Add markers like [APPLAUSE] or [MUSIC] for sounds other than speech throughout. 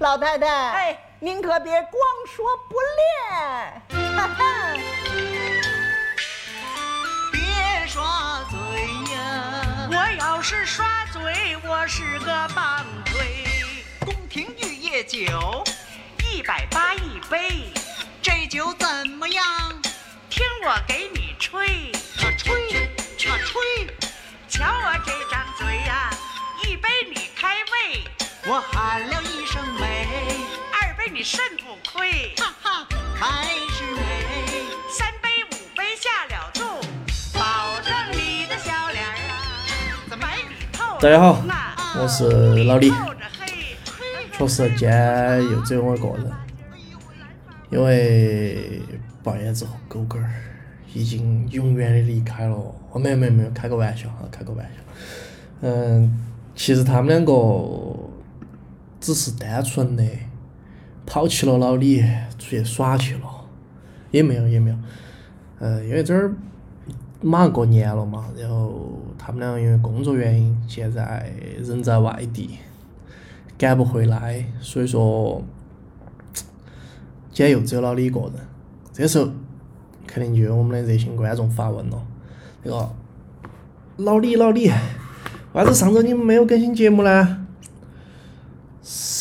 老太太，哎，您可别光说不练，哈哈。别耍嘴呀！我要是耍嘴，我是个棒槌。宫廷玉液酒，一百八一杯，这酒怎么样？听我给你吹，啊吹啊吹！瞧我这张嘴呀、一杯你开胃，我喊了一声美，二杯你肾不亏，哈哈，还是美。三杯五杯下了肚，保证你的小脸儿啊，白里透大家好我是老李。确实，今天又只有我一个人，因为半夜之后，狗狗儿已经永远的离开了。哦，没有没有没有，开个玩笑哈，开个玩笑。嗯，其实他们两个只是单纯的抛弃了老李，出去耍去了，也没有也没有。呃，因为这儿马上过年了嘛，然后他们俩因为工作原因，现在人在外地。赶不回来，所以说今天又只有老李一个人。这时候肯定就有我们的热心观众发问了：那个老李老李，为啥子上周你们没有更新节目呢？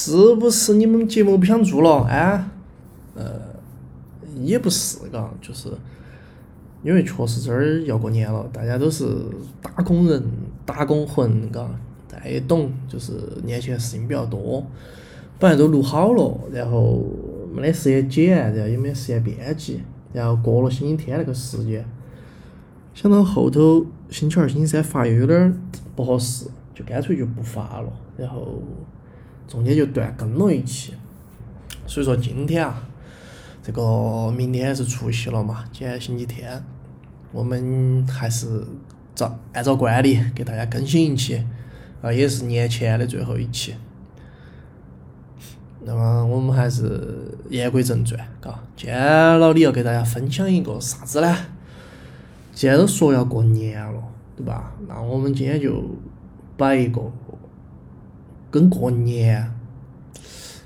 是不是你们节目不想做了啊？呃，也不是嘎，就是因为确实这儿要过年了，大家都是打工人、打工魂，嘎。大家也懂，就是年前事情比较多，本来都录好了，然后没得时间剪，然后也没得时间编辑，然后过了星期天那个时间，想到后头星期二、星期三发又有点儿不合适，就干脆就不发了，然后中间就断更了一期。所以说今天啊，这个明天是除夕了嘛，今天星期天，我们还是照按照惯例给大家更新一期。啊，也是年前的最后一期。那么我们还是言归正传，嘎，今天老李要给大家分享一个啥子呢？既然都说要过年了，对吧？那我们今天就摆一个跟过年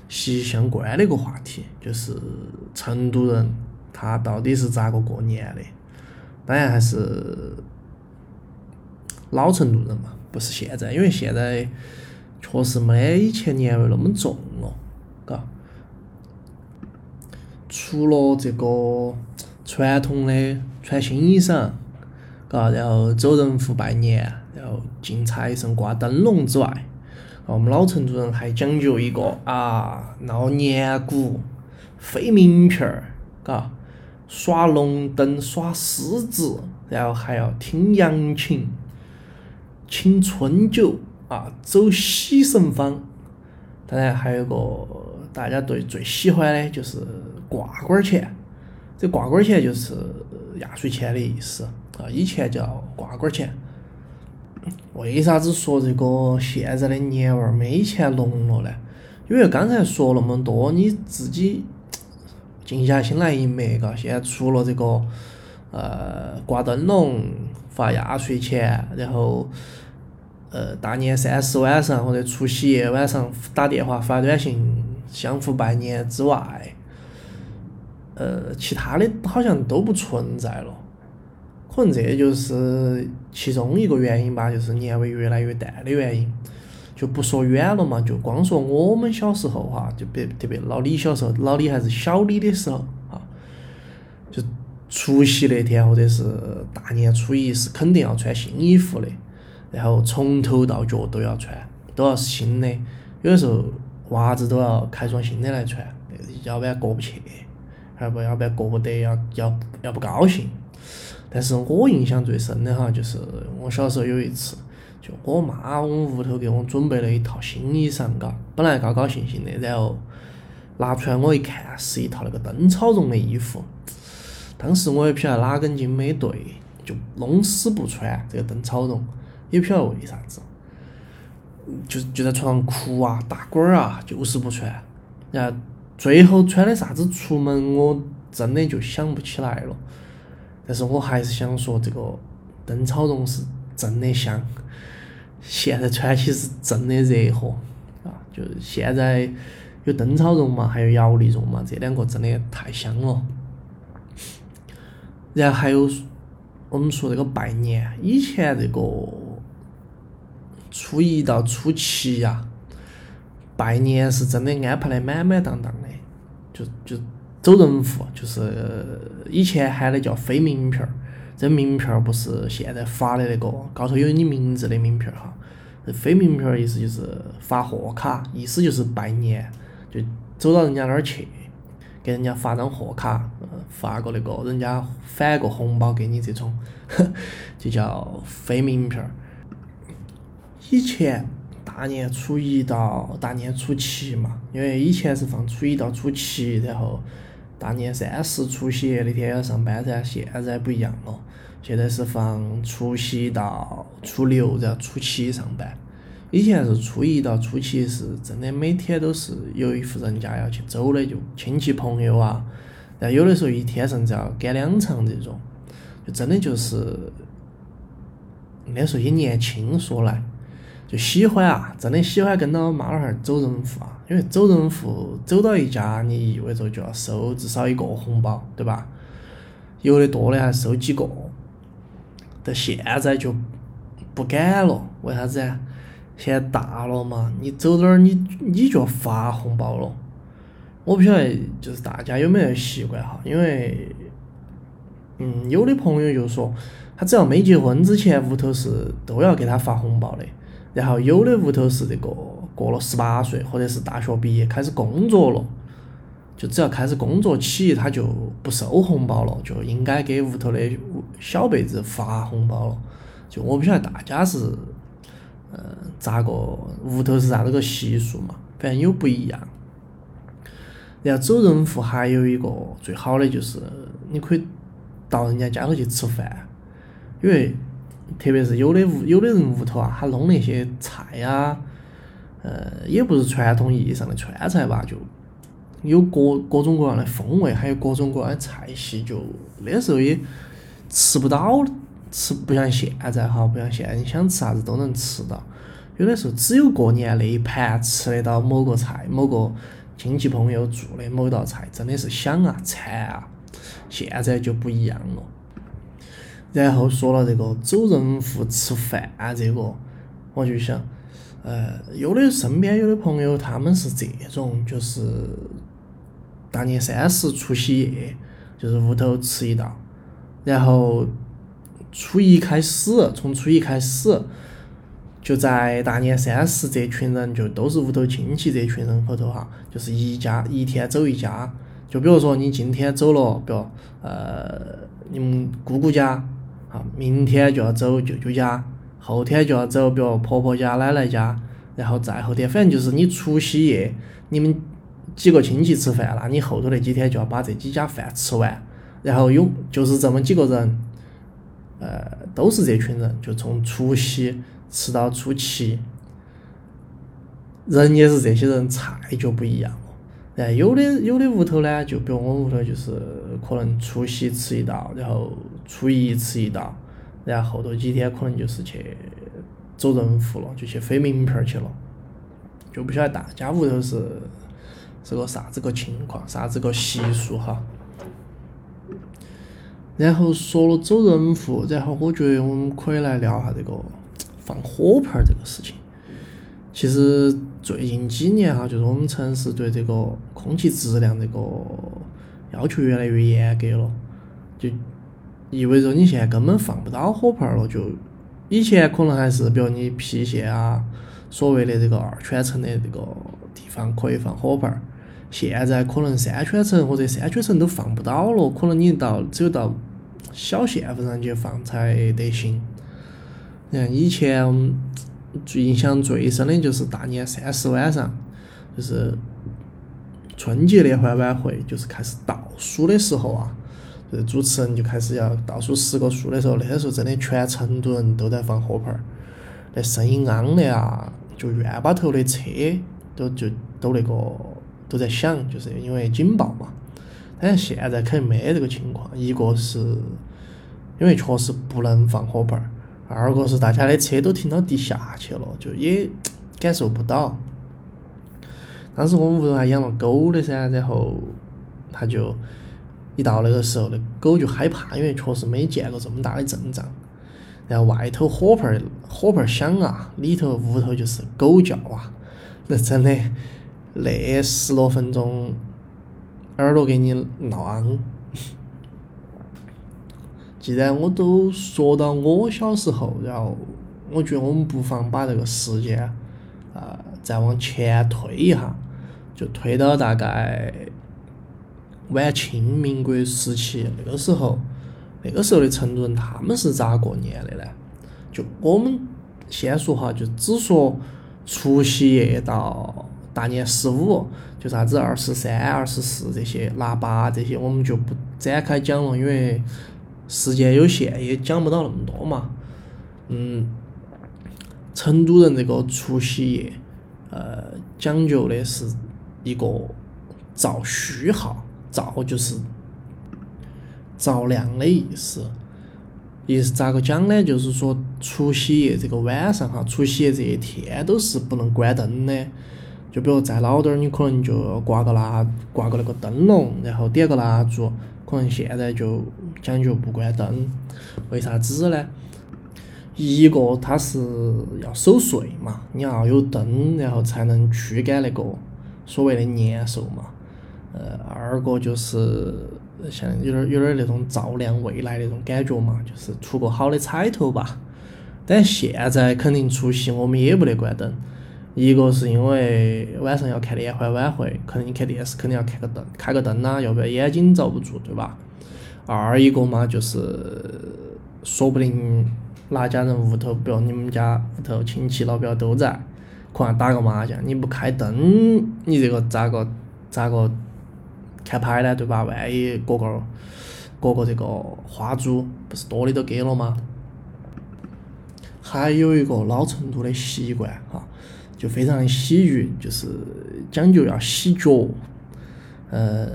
息息相关的一个话题，就是成都人他到底是咋个过年的？当然还是老成都人嘛。不是现在，因为现在确实没以前年味那么重了，嘎。除了这个传统的穿新衣裳，嘎，然后走人户拜年，然后敬财神、挂灯笼之外，我们老成都人还讲究一个啊，闹年鼓、飞名片儿，嘎，耍龙灯、耍狮子，然后还要听扬琴。请春酒啊，走喜神方，当然还有个大家对最喜欢的就是挂杆钱。这挂杆钱就是压岁钱的意思啊，以前叫挂杆钱。为啥子说这个现在的年味儿没以前浓了呢？因为刚才说那么多，你自己静下心来一默，嘎，现在除了这个呃挂灯笼、发压岁钱，然后呃大年三十晚上或者除夕夜晚上打电话发短信相互拜年之外，呃其他的好像都不存在了。可能这就是其中一个原因吧，就是年味越来越淡的原因。就不说远了嘛，就光说我们小时候哈，就别特别老李小时候，老李还是小李的时候啊，就除夕那天或者是大年初一是肯定要穿新衣服的，然后从头到脚都要穿，都要是新的。有的时候袜子都要开双新的来穿，要不然过不去，要不要不然过不得，要要要不高兴。但是我印象最深的哈，就是我小时候有一次，就我妈我们屋头给我准备了一套新衣裳，嘎，本来高高兴兴的，然后拿出来我一看，是一套那个灯草绒的衣服。当时我也不晓得哪根筋没对，就弄死不穿这个灯草绒，也不晓得为啥子，就就在床上哭啊，打滚儿啊，就是不穿。然后最后穿的啥子出门，我真的就想不起来了。但是我还是想说，这个灯草绒是真的香，现在穿起是真的热和啊！就现在有灯草绒嘛，还有摇粒绒嘛，这两个真的太香了。然后还有我们说这个拜年，以前这个初一到初七呀，拜年是真的安排的满满当当的，就就走人户，就是以前喊的叫飞名片儿，这名片儿不是现在发的那个高头有你名字的名片儿哈。飞名片儿意思就是发贺卡，意思就是拜年，就走到人家那儿去，给人家发张贺卡，发个那个人家返个红包给你这种，[LAUGHS] 就叫飞名片儿。以前大年初一到大年初七嘛，因为以前是放初一到初七，然后大年三十除夕那天要上班噻，现在不一样了。现在是放除夕到初六，然后初七上班。以前是初一到初七，是真的每天都是有一户人家要去走的，就亲戚朋友啊。然后有的时候一天甚至要赶两场这种，就真的就是那时候也年轻，说来就喜欢啊，真的喜欢跟到妈老汉儿走人户啊。因为走人户走到一家，你意味着就要收至少一个红包，对吧？有的多的还收几个。但现在就不敢了，为啥子啊？现在大了嘛，你走哪儿你你就要发红包了。我不晓得就是大家有没有习惯哈，因为，嗯，有的朋友就说，他只要没结婚之前，屋头是都要给他发红包的。然后有的屋头是这个过了十八岁或者是大学毕业开始工作了，就只要开始工作起，他就不收红包了，就应该给屋头的小辈子发红包了。就我不晓得大家是，嗯，咋个屋头是咋子个习俗嘛？反正有不一样。然后走人户还有一个最好的就是你可以到人家家头去吃饭，因为特别是有的屋有的人屋头啊，他弄那些菜呀，呃，也不是传统意义上的川菜吧，就有各各种各样的风味，还有各种各样的菜系，就那时候也吃不到，吃不像现在哈，不像现在你想吃啥子都能吃到，有的时候只有过年那一盘吃得到某个菜，某个。亲戚朋友做的某道菜真的是香啊馋啊，现在就不一样了。然后说了这个走人户吃饭这个，我就想，呃，有的身边有的朋友他们是这种，就是大年三十除夕夜，就是屋头吃一道，然后初一开始，从初一开始。就在大年三十，这群人就都是屋头亲戚这群人后头哈，就是一家一天走一家。就比如说你今天走了，比如呃你们姑姑家，啊，明天就要走舅舅家，后天就要走，比如婆婆家、奶奶家，然后再后天，反正就是你除夕夜你们几个亲戚吃饭了，你后头那几天就要把这几家饭吃完，然后有就是这么几个人，呃，都是这群人，就从除夕。吃到初七，人也是这些人，菜就不一样了。然后有的有的屋头呢，就比如我们屋头就是可能除夕吃一道，然后初一吃一道，然后后头几天可能就是去走人户了，就去飞名片去了。就不晓得大家屋头是是个啥子个情况，啥子个习俗哈。然后说了走人户，然后我觉得我们可以来聊下这个。放火炮这个事情，其实最近几年哈，就是我们城市对这个空气质量这个要求越来越严格了，就意味着你现在根本放不到火炮了。就以前可能还是比如你郫县啊，所谓的这个二圈城的这个地方可以放火炮儿，现在可能三圈城或者三圈城都放不到了，可能你到只有到小县份上去放才得行。像以前最印象最深的就是大年三十晚上，就是春节联欢晚会，就是开始倒数的时候啊，就是主持人就开始要倒数十个数的时候，那个时候真的全成都人都在放火炮儿，那声音昂的啊，就院坝头的车都就都那个都在响，就是因为警报嘛。但是现在肯定没这个情况，一个是因为确实不能放火炮儿。二个是大家的车都停到地下去了，就也感受不到。当时我们屋头还养了狗的噻，然后他就一到那个时候，那狗就害怕，因为确实没见过这么大的阵仗。然后外头火盆儿火盆儿响啊，里头屋头就是狗叫啊，那真的那十多分钟耳朵给你闹昂。既然我都说到我小时候，然后我觉得我们不妨把这个时间啊、再往前推一下，就推到大概晚清民国时期那个时候，那个时候的成都人他们是咋过年的呢？就我们先说哈，就只说除夕夜到大年十五，就啥子二十三、二十四这些腊八这些，我们就不展开讲了，因为时间有限，也讲不到那么多嘛。嗯，成都人这个除夕夜，呃，讲究的是一个造虚号，照就是照亮的意思。意思咋个讲呢？就是说除夕夜这个晚上哈，除夕夜这一天都是不能关灯的。就比如再老点儿，你可能就挂个蜡，挂个那个灯笼，然后点个蜡烛。可能现在就讲究不关灯，为啥子呢？一个它是要守岁嘛，你要有灯，然后才能驱赶那个所谓的年兽嘛。呃，二个就是像有点有点那种照亮未来那种感觉嘛，就是出个好的彩头吧。但现在肯定除夕我们也不得关灯，一个是因为晚上要看联欢晚会，可能你看电视肯定要看个灯，开个灯呐、要不然眼睛遭不住，对吧？二一个嘛，就是说不定哪家人屋头，比如你们家屋头亲戚老表都在，可能打个麻将，你不开灯，你这个咋个咋个看牌呢？对吧？万一个个各个这个花烛不是多的都给了吗？还有一个老成都的习惯哈，就非常的喜剧，就是讲究要洗脚，呃，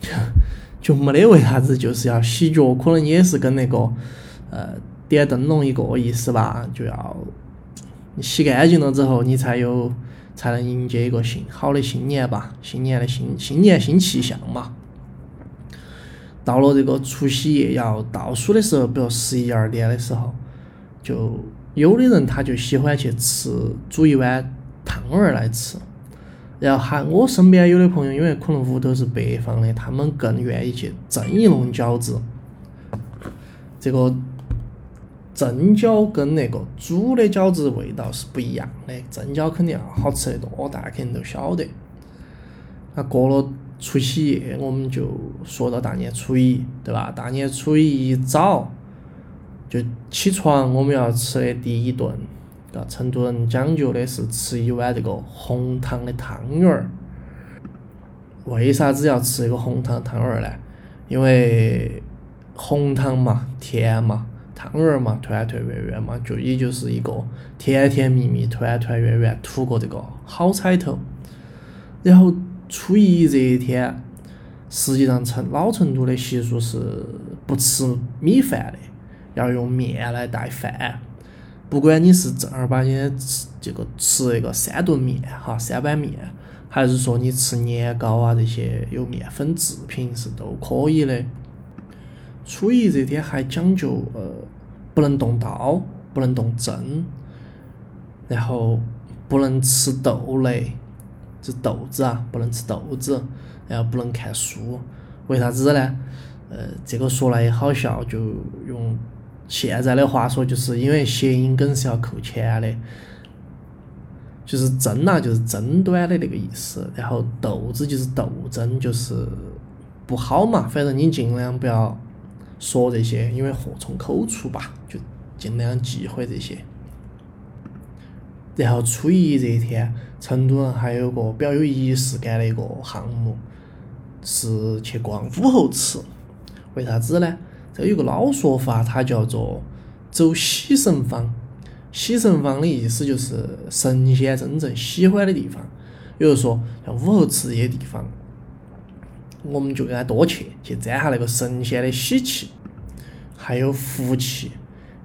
[LAUGHS] 就没得为啥子就是要洗脚，可能也是跟那个呃点灯笼一个意思吧，就要你洗干净了之后，你才有才能迎接一个新好的新年吧，新年的新新年新气象嘛。到了这个除夕夜要倒数的时候，比如十一二点的时候，就有的人他就喜欢去吃煮一碗汤圆儿来吃，然后还我身边有的朋友，因为可能屋头是北方的，他们更愿意去蒸一笼饺子。这个蒸饺跟那个煮的饺子味道是不一样的，蒸饺肯定要好吃得多，大家肯定都晓得。那过了除夕夜，我们就说到大年初一，对吧？大年初一一早就起床，我们要吃的第一顿，啊，成都人讲究的是吃一碗这个红糖的汤圆儿。为啥子要吃这个红糖汤圆儿呢？因为红糖嘛，甜嘛，汤圆儿嘛，团团圆圆嘛，就也就是一个甜甜蜜蜜、团团圆圆，图个这个好彩头。然后初一这一天，实际上成老成都的习俗是不吃米饭的，要用面来代饭。不管你是正儿八经的吃这个吃那个三顿面哈，三碗面，还是说你吃年糕啊这些有面粉制品是都可以的。初一这天还讲究呃，不能动刀，不能动针，然后不能吃豆类，就豆子啊，不能吃豆子，然后不能看书。为啥子呢？呃，这个说来也好笑，就用现在的话说，就是因为谐音梗是要扣钱的。就是针呐、就是争端的那个意思，然后豆子就是斗争，就是不好嘛。反正你尽量不要说这些，因为祸从口出吧，就尽量忌讳这些。然后初一这一天，成都人还有个比较有仪式感的一个项目，是去逛武侯祠。为啥子呢？这有个老说法，它叫做走喜神方。喜神方的意思就是神仙真正喜欢的地方。比如说像武侯祠这些地方，我们就应该多去，去沾下那个神仙的喜气，还有福气。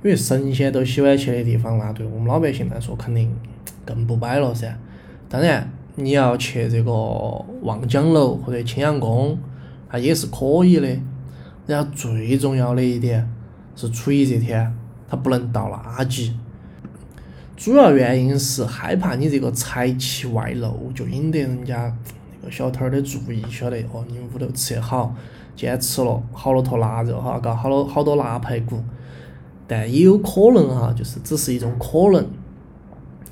因为神仙都喜欢去的地方，那对我们老百姓来说肯定更不摆了噻。当然，你要去这个望江楼或者青羊宫，它也是可以的。然后最重要的一点是初一这天，它不能倒垃圾。主要原因是害怕你这个财气外露，就引得人家小摊儿的注意，晓得哦，你们屋头吃得好，今天吃了好多坨腊肉哈，嘎，好多好多腊排骨。但也有可能哈，就是只是一种可能，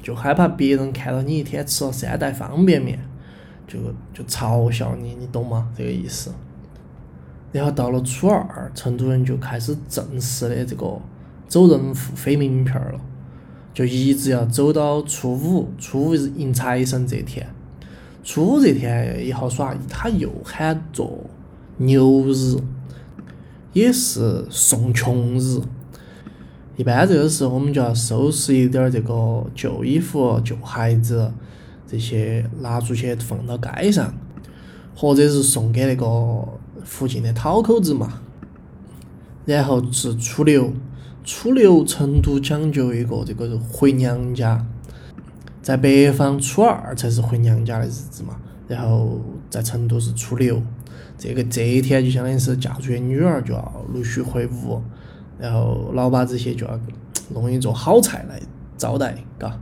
就害怕别人看到你一天吃了三袋方便面，就就嘲笑你，你懂吗？这个意思。然后到了初二，成都人就开始正式的这个走人户飞名片了，就一直要走到初五，初五是迎财神这天。初五这天也好耍，它又喊做牛日，也是送穷日。一般这个时候，我们就要收拾一点儿这个旧衣服、旧鞋子，这些拿出去放到街上，或者是送给那个附近的讨口子嘛。然后是初六，初六成都讲究一个这个回娘家，在北方初二才是回娘家的日子嘛，然后在成都是初六，这个这一天就相当于是嫁出去的女儿就要陆续回屋。然后老把这些就要 [TSK] 弄一桌好菜来招待，嘎，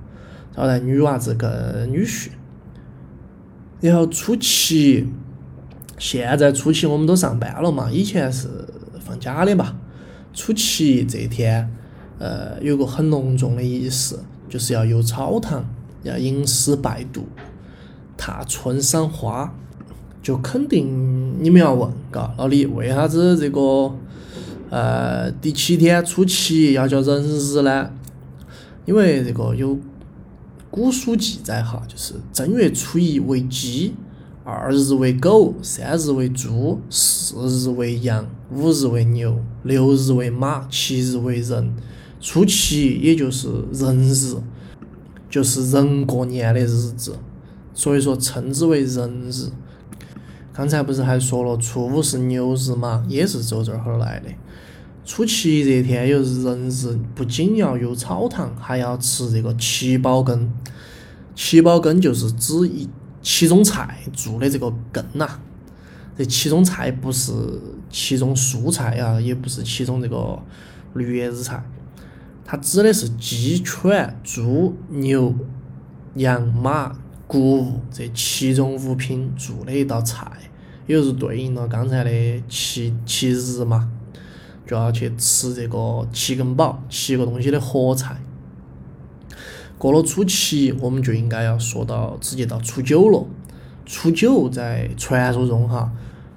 招待女娃子跟女婿。然后初七，现在初七我们都上班了嘛，以前是放假的嘛。初七这天，呃，有个很隆重的仪式，就是要游草堂，要吟诗拜读，踏春赏花。就肯定你们要问，嘎，老李，为啥子这个？呃，第七天初七要叫人日呢，因为这个有古书记载哈，就是正月初一为鸡，二日为狗，三日为猪，四日为羊，五日为牛，六日为马，七日为人。初七也就是人日，就是人过年的日子，所以说称之为人日。刚才不是还说了，初五是牛日嘛，也是走这儿来的。初七这天又是人日，不仅要有草堂，还要吃这个七宝羹。七宝羹就是指一七种菜做的这个羹呐。这七种菜不是七种蔬菜啊，也不是七种这个绿叶子菜，它指的是鸡、犬、猪、牛、羊、马、谷物这七种物品做的一道菜，也就是对应了刚才的七七日嘛。就要去吃这个七根宝，七个东西的合菜。过了初七，我们就应该要说到直接到初九了。初九在传说中哈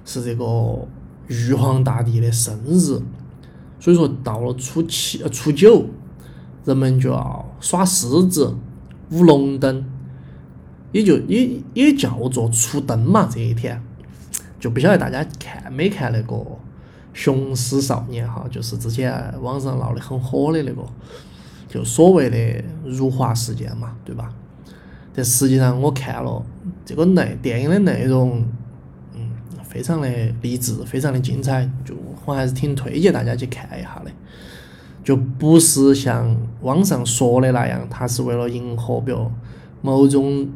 是这个玉皇大帝的生日，所以说到了初七呃初九，人们就要耍狮子、舞龙灯，也就也也叫做出灯嘛。这一天就不晓得大家看没看那个。雄狮少年哈，就是之前网上闹得很火的那个，就所谓的辱华事件嘛，对吧？但实际上我看了这个内电影的内容，嗯，非常的励志，非常的精彩，就我还是挺推荐大家去看一下的。就不是像网上说的那样，他是为了迎合比如某种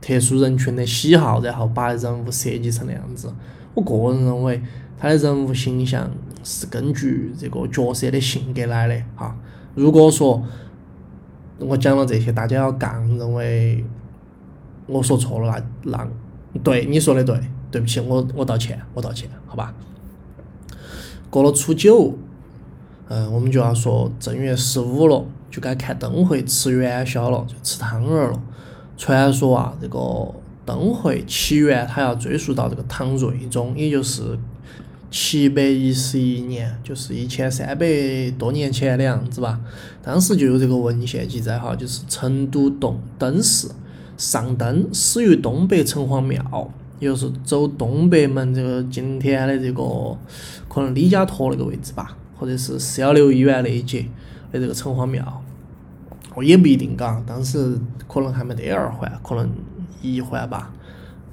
特殊人群的喜好，然后把人物设计成那样子。我个人认为。他的人物形象是根据这个角色的性格来的哈。如果说我讲了这些，大家要杠，认为我说错了，那那对你说的对，对不起，我我道歉，我道歉，好吧。过了初九，嗯，我们就要说正月十五了，就该看灯会、吃元宵了，就吃汤圆了。传说啊，这个灯会起源，它要追溯到这个唐睿宗，也就是。七百一十一年，就是一千三百多年前的样子吧。当时就有这个文献记载哈，就是成都洞灯市上灯始于东北城隍庙，也就是走东北门这个今天的这个可能李家坨那个位置吧，或者是四幺六医院那一节的这个城隍庙，哦也不一定嘎，当时可能还没得二环，可能一环吧，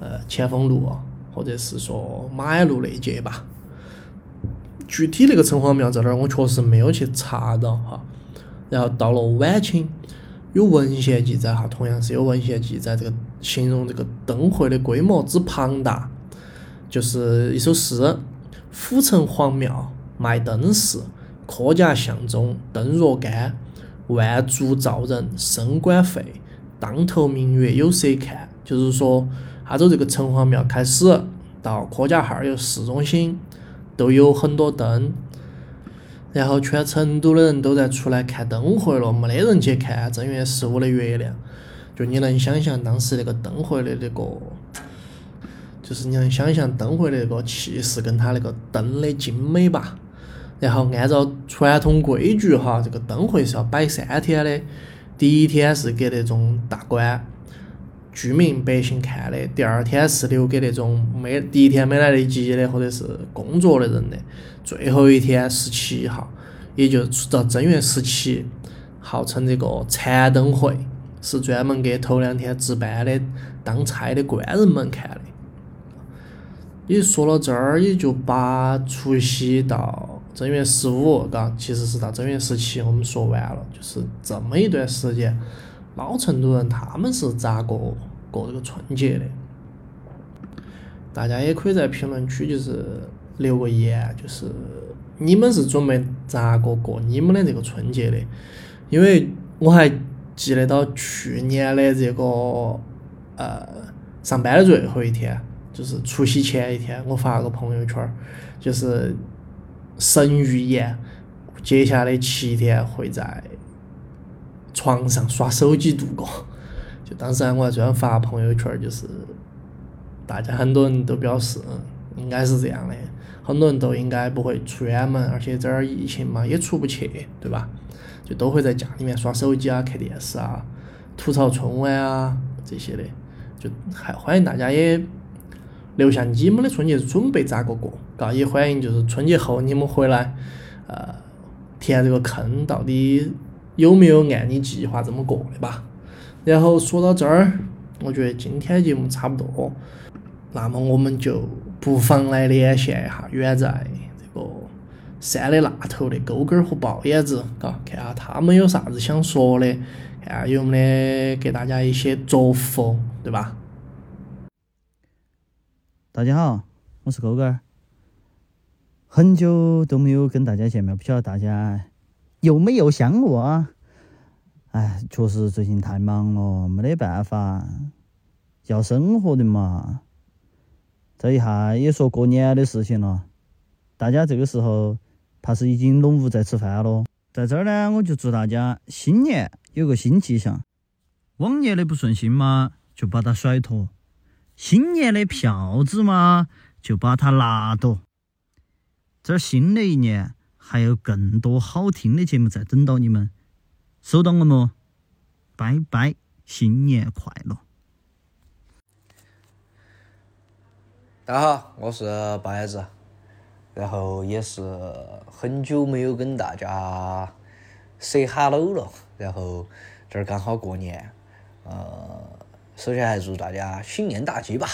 呃前锋路或者是说马鞍路那一节吧。具体那个城隍庙在哪儿，我确实没有去查到哈。然后到了晚清，有文献记载哈，同样是有文献记载，这个形容这个灯会的规模之庞大，就是一首诗：府城隍庙卖灯饰，科甲巷中灯若干，万烛照人升官费，当头明月有谁看。就是说，哈州这个城隍庙开始到科甲哈儿有市中心，都有很多灯。然后全成都的人都在出来看灯会了，没得人去看正月十五的月亮。就你能想象当时那个灯会的那个，就是你能想象灯会的那个气势跟它那个灯的精美吧？然后按照传统规矩哈，这个灯会是要摆三天的。第一天是给那种大官、居民、百姓看的，第二天是留给那种没第一天没来得及的或者是工作的人的。最后一天十七号，也就是到正月十七，号称这个残灯会，是专门给头两天值班的当差的官人们看的。也说到这儿，也就把除夕到正月十五，嘎，其实是到正月十七，我们说完了。就是这么一段时间，老成都人他们是咋过过这个春节的？大家也可以在评论区就是。留个言，就是你们是准备咋个过你们的这个春节的？因为我还记得到去年的这个呃上班的最后一天，就是除夕前一天，我发了个朋友圈，就是神预言，接下来七天会在床上耍手机度过。就当时我还专门发朋友圈，就是大家很多人都表示，应该是这样的。很多人都应该不会出远门，而且这儿疫情嘛也出不去，对吧？就都会在家里面刷手机啊、看电视啊、吐槽春晚啊这些的。就还欢迎大家也留下你们的春节准备咋个过，嘎也欢迎就是春节后你们回来，呃，填这个坑到底有没有按你计划这么过的吧？然后说到这儿，我觉得今天节目差不多，那么我们就。不妨来连线一下远在这个山的那头的勾勾儿和豹眼子，嘎，看下他们有啥子想说的，看下有没得给大家一些祝福，对吧？大家好，我是狗哥儿，很久都没有跟大家见面，不晓得大家有没有想我啊？哎，确实最近太忙了，没得办法，要生活的嘛。这一下也说过年的事情了，大家这个时候怕是已经拢屋在吃饭了。在这儿呢，我就祝大家新年有个新气象，往年的不顺心嘛，就把它甩脱；新年的票子嘛，就把它拿到。这新的一年还有更多好听的节目在等到你们，收到我么？拜拜，新年快乐！大家好，我是八爷子，然后也是很久没有跟大家 say hello 了，然后这儿刚好过年，呃，首先还祝大家新年大吉吧，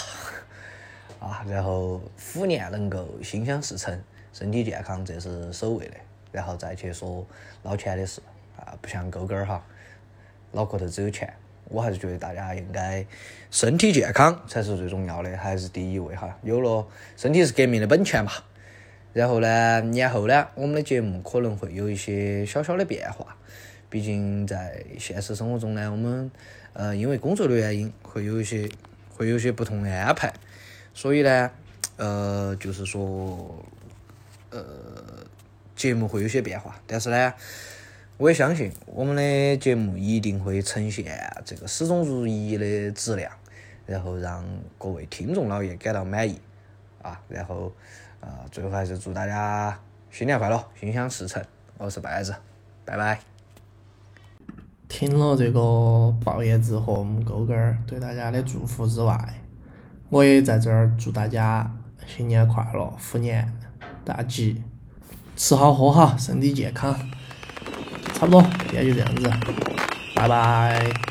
[LAUGHS] 啊，然后虎年能够心想事成，身体健康，这是首位的，然后再去说捞钱的事，啊，不像勾勾儿哈，脑壳头只有钱。我还是觉得大家应该身体健康才是最重要的，还是第一位哈。有了身体是革命的本钱嘛。然后呢，年后呢，我们的节目可能会有一些小小的变化。毕竟在现实生活中呢，我们呃因为工作的原因，会有一些会有一些不同的安排。所以呢，呃，就是说，呃，节目会有些变化，但是呢。我也相信我们的节目一定会呈现这个始终如一的质量，然后让各位听众老爷感到满意啊！然后啊，最后还是祝大家新年快乐，心想事成。我是半子，拜拜。听了这个爆叶子和我们勾勾儿对大家的祝福之外，我也在这儿祝大家新年快乐，虎年大吉，吃好喝好，身体健康。差不多，今天就这样子，拜拜。